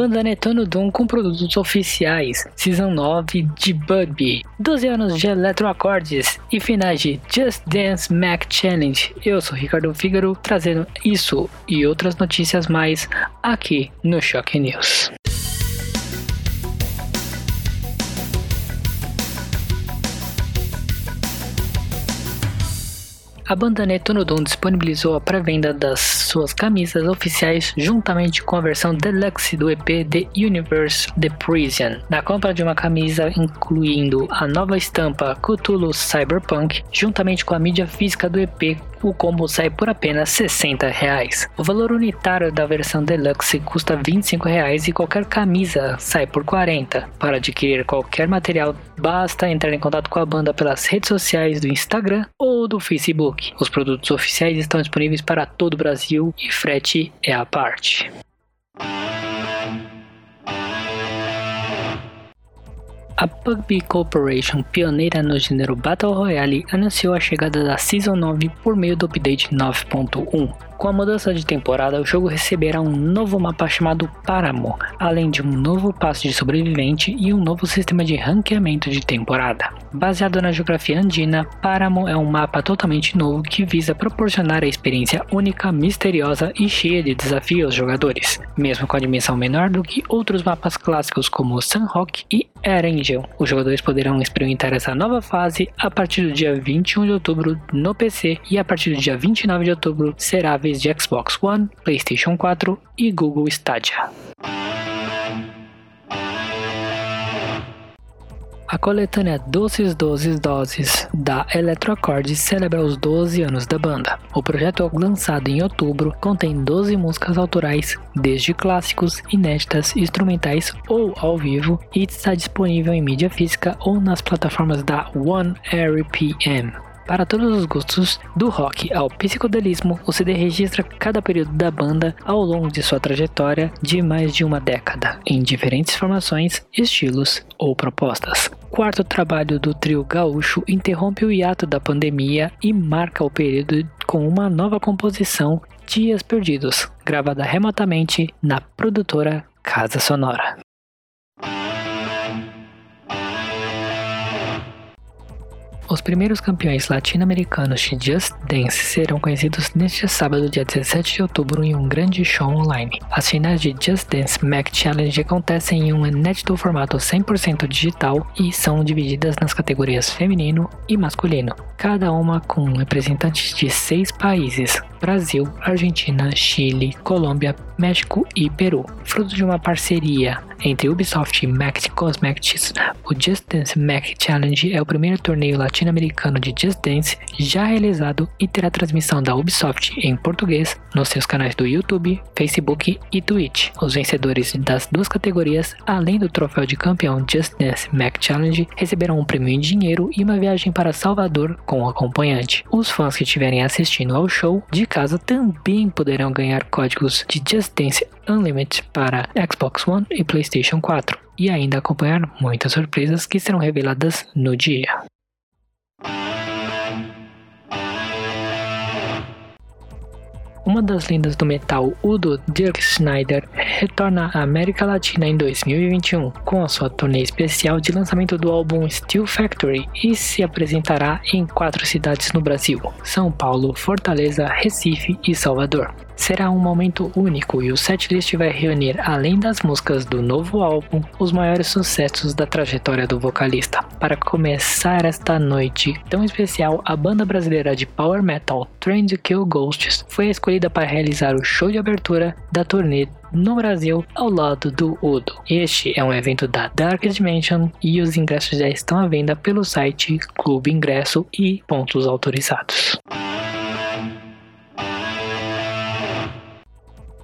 Banda Netano Doom com produtos oficiais, Season 9 de Bugby, 12 anos de Eletroacordes e finais de Just Dance Mac Challenge. Eu sou Ricardo Fígaro, trazendo isso e outras notícias mais aqui no Choque News. A banda Netunodon disponibilizou a pré-venda das suas camisas oficiais juntamente com a versão deluxe do EP The Universe The Prison. Na compra de uma camisa incluindo a nova estampa Cthulhu Cyberpunk, juntamente com a mídia física do EP o combo sai por apenas 60 reais. O valor unitário da versão deluxe custa 25 reais e qualquer camisa sai por 40. Para adquirir qualquer material, basta entrar em contato com a banda pelas redes sociais do Instagram ou do Facebook. Os produtos oficiais estão disponíveis para todo o Brasil e frete é a parte. A PUBG Corporation, pioneira no gênero Battle Royale, anunciou a chegada da Season 9 por meio do update 9.1. Com a mudança de temporada, o jogo receberá um novo mapa chamado Paramo, além de um novo passo de sobrevivente e um novo sistema de ranqueamento de temporada. Baseado na geografia andina, Paramo é um mapa totalmente novo que visa proporcionar a experiência única, misteriosa e cheia de desafios aos jogadores, mesmo com a dimensão menor do que outros mapas clássicos como Sunhawk e Erangel. Os jogadores poderão experimentar essa nova fase a partir do dia 21 de outubro no PC e a partir do dia 29 de outubro será de Xbox One, PlayStation 4 e Google Stadia. A coletânea Doces Doses Doses da Electroacorde celebra os 12 anos da banda. O projeto lançado em outubro contém 12 músicas autorais, desde clássicos, inéditas, instrumentais ou ao vivo, e está disponível em mídia física ou nas plataformas da One RPM. Para todos os gostos, do rock ao psicodelismo, o CD registra cada período da banda ao longo de sua trajetória de mais de uma década, em diferentes formações, estilos ou propostas. Quarto trabalho do trio gaúcho interrompe o hiato da pandemia e marca o período com uma nova composição, Dias Perdidos, gravada remotamente na produtora Casa Sonora. Os primeiros campeões latino-americanos de Just Dance serão conhecidos neste sábado, dia 17 de outubro, em um grande show online. As finais de Just Dance Mac Challenge acontecem em um inédito formato 100% digital e são divididas nas categorias feminino e masculino, cada uma com representantes de seis países: Brasil, Argentina, Chile, Colômbia, México e Peru. Fruto de uma parceria entre Ubisoft e Mac Cosmetics, o Just Dance Mac Challenge é o primeiro torneio latino-americano de Just Dance já realizado e terá transmissão da Ubisoft em português nos seus canais do YouTube, Facebook e Twitch. Os vencedores das duas categorias, além do troféu de campeão Just Dance Mac Challenge, receberão um prêmio em dinheiro e uma viagem para Salvador com o acompanhante. Os fãs que estiverem assistindo ao show de casa também poderão ganhar códigos de Just Dance Unlimited para Xbox One e PlayStation 4 e ainda acompanhar muitas surpresas que serão reveladas no dia. Uma das lendas do metal, Udo Dirk Schneider, retorna à América Latina em 2021 com a sua turnê especial de lançamento do álbum Steel Factory e se apresentará em quatro cidades no Brasil: São Paulo, Fortaleza, Recife e Salvador. Será um momento único e o setlist vai reunir, além das músicas do novo álbum, os maiores sucessos da trajetória do vocalista. Para começar esta noite tão especial, a banda brasileira de power metal to Kill Ghosts foi escolhida para realizar o show de abertura da turnê no Brasil ao lado do Udo. Este é um evento da Dark Dimension e os ingressos já estão à venda pelo site Clube Ingresso e pontos autorizados.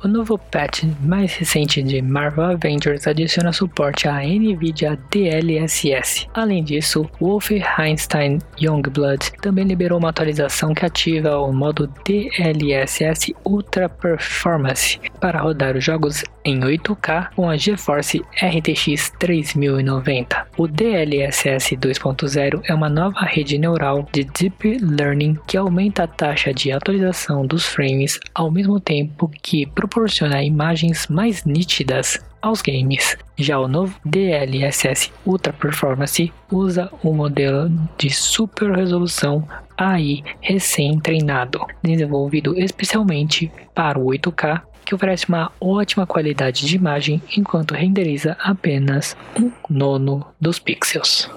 O novo patch mais recente de Marvel Avengers adiciona suporte à NVIDIA DLSS. Além disso, Wolfenstein Youngblood também liberou uma atualização que ativa o modo DLSS Ultra Performance para rodar os jogos em 8K com a GeForce RTX 3090. O DLSS 2.0 é uma nova rede neural de Deep Learning que aumenta a taxa de atualização dos frames ao mesmo tempo que proporciona imagens mais nítidas aos games. Já o novo DLSS Ultra Performance usa um modelo de super resolução AI recém-treinado, desenvolvido especialmente para o 8K que oferece uma ótima qualidade de imagem enquanto renderiza apenas um nono dos pixels.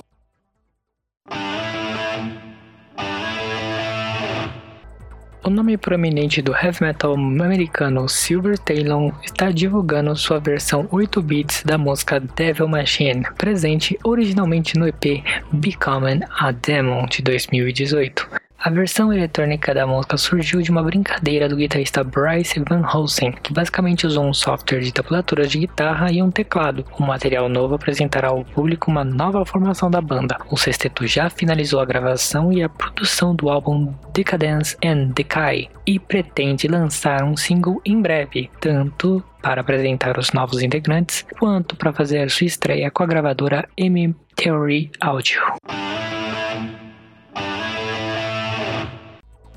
O nome proeminente do heavy metal americano Silver Talon está divulgando sua versão 8 bits da música Devil Machine, presente originalmente no EP Becoming a Demon de 2018. A versão eletrônica da música surgiu de uma brincadeira do guitarrista Bryce Van Hosen, que basicamente usou um software de tabulaturas de guitarra e um teclado. O material novo apresentará ao público uma nova formação da banda. O sexteto já finalizou a gravação e a produção do álbum Decadence and Decay e pretende lançar um single em breve, tanto para apresentar os novos integrantes quanto para fazer sua estreia com a gravadora M Theory Audio.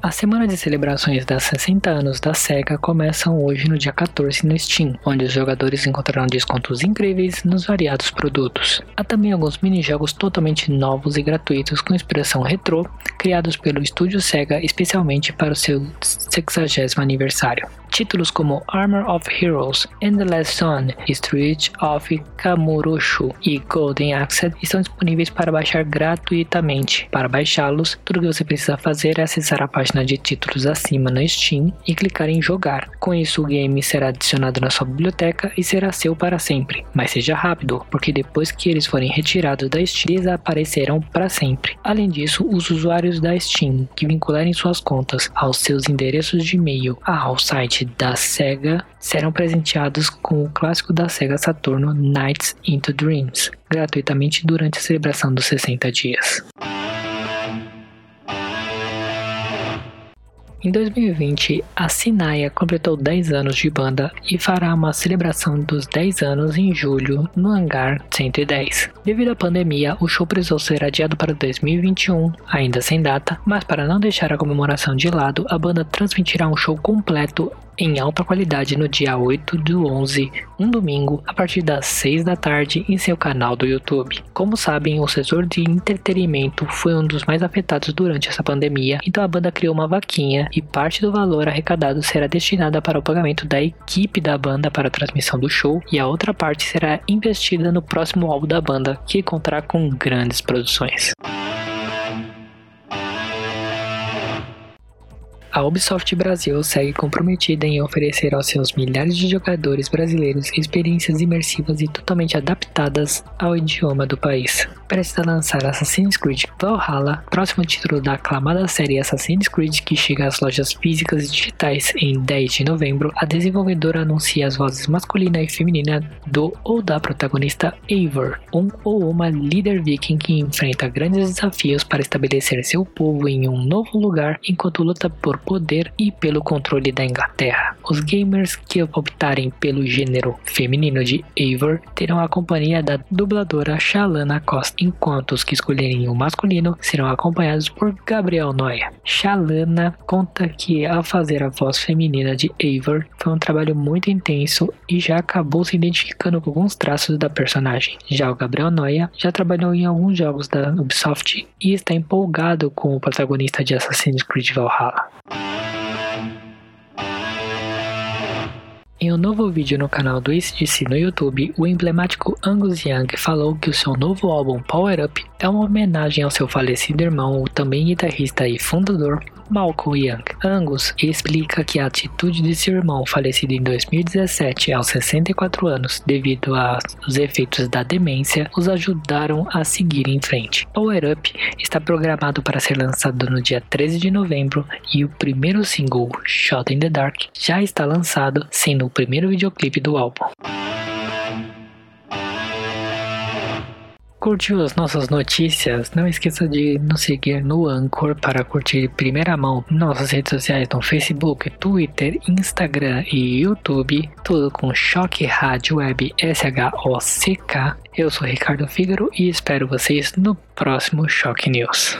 A semana de celebrações das 60 anos da SEGA começam hoje no dia 14 no Steam, onde os jogadores encontrarão descontos incríveis nos variados produtos. Há também alguns mini-jogos totalmente novos e gratuitos com inspiração retrô, criados pelo estúdio SEGA especialmente para o seu 60 aniversário. Títulos como Armor of Heroes, Endless Sun, Street of Kamurocho e Golden Axe estão disponíveis para baixar gratuitamente. Para baixá-los, tudo que você precisa fazer é acessar a página de títulos acima no Steam e clicar em jogar. Com isso, o game será adicionado na sua biblioteca e será seu para sempre. Mas seja rápido, porque depois que eles forem retirados da Steam, desaparecerão para sempre. Além disso, os usuários da Steam que vincularem suas contas aos seus endereços de e-mail ao site da SEGA serão presenteados com o clássico da SEGA Saturno Nights into Dreams, gratuitamente durante a celebração dos 60 dias. Em 2020, a Sinaia completou 10 anos de banda e fará uma celebração dos 10 anos em julho no Hangar 110. Devido à pandemia, o show precisou ser adiado para 2021, ainda sem data, mas para não deixar a comemoração de lado, a banda transmitirá um show completo em alta qualidade no dia 8 do 11, um domingo, a partir das 6 da tarde em seu canal do YouTube. Como sabem, o setor de entretenimento foi um dos mais afetados durante essa pandemia, então a banda criou uma vaquinha e parte do valor arrecadado será destinada para o pagamento da equipe da banda para a transmissão do show e a outra parte será investida no próximo álbum da banda, que contará com grandes produções. A Ubisoft Brasil segue comprometida em oferecer aos seus milhares de jogadores brasileiros experiências imersivas e totalmente adaptadas ao idioma do país. Prestes a lançar Assassin's Creed Valhalla, próximo título da aclamada série Assassin's Creed que chega às lojas físicas e digitais em 10 de novembro, a desenvolvedora anuncia as vozes masculina e feminina do ou da protagonista Eivor, um ou uma líder viking que enfrenta grandes desafios para estabelecer seu povo em um novo lugar enquanto luta por poder e pelo controle da Inglaterra. Os gamers que optarem pelo gênero feminino de Eivor terão a companhia da dubladora Shalana Costa, enquanto os que escolherem o masculino serão acompanhados por Gabriel Noia. Shalana conta que ao fazer a voz feminina de Eivor foi um trabalho muito intenso e já acabou se identificando com alguns traços da personagem. Já o Gabriel Noia já trabalhou em alguns jogos da Ubisoft e está empolgado com o protagonista de Assassin's Creed Valhalla. Em um novo vídeo no canal do ACDC no YouTube, o emblemático Angus Young falou que o seu novo álbum Power Up é uma homenagem ao seu falecido irmão, o também guitarrista e fundador Malcolm Young. Angus explica que a atitude de seu irmão, falecido em 2017 aos 64 anos devido aos efeitos da demência, os ajudaram a seguir em frente. Power Up está programado para ser lançado no dia 13 de novembro e o primeiro single, Shot in the Dark, já está lançado, sendo o primeiro videoclipe do álbum. Curtiu as nossas notícias? Não esqueça de nos seguir no Anchor para curtir primeira mão nossas redes sociais no Facebook, Twitter, Instagram e YouTube, tudo com Choque Rádio Web S-H-O-C-K. Eu sou Ricardo Fígaro e espero vocês no próximo Choque News.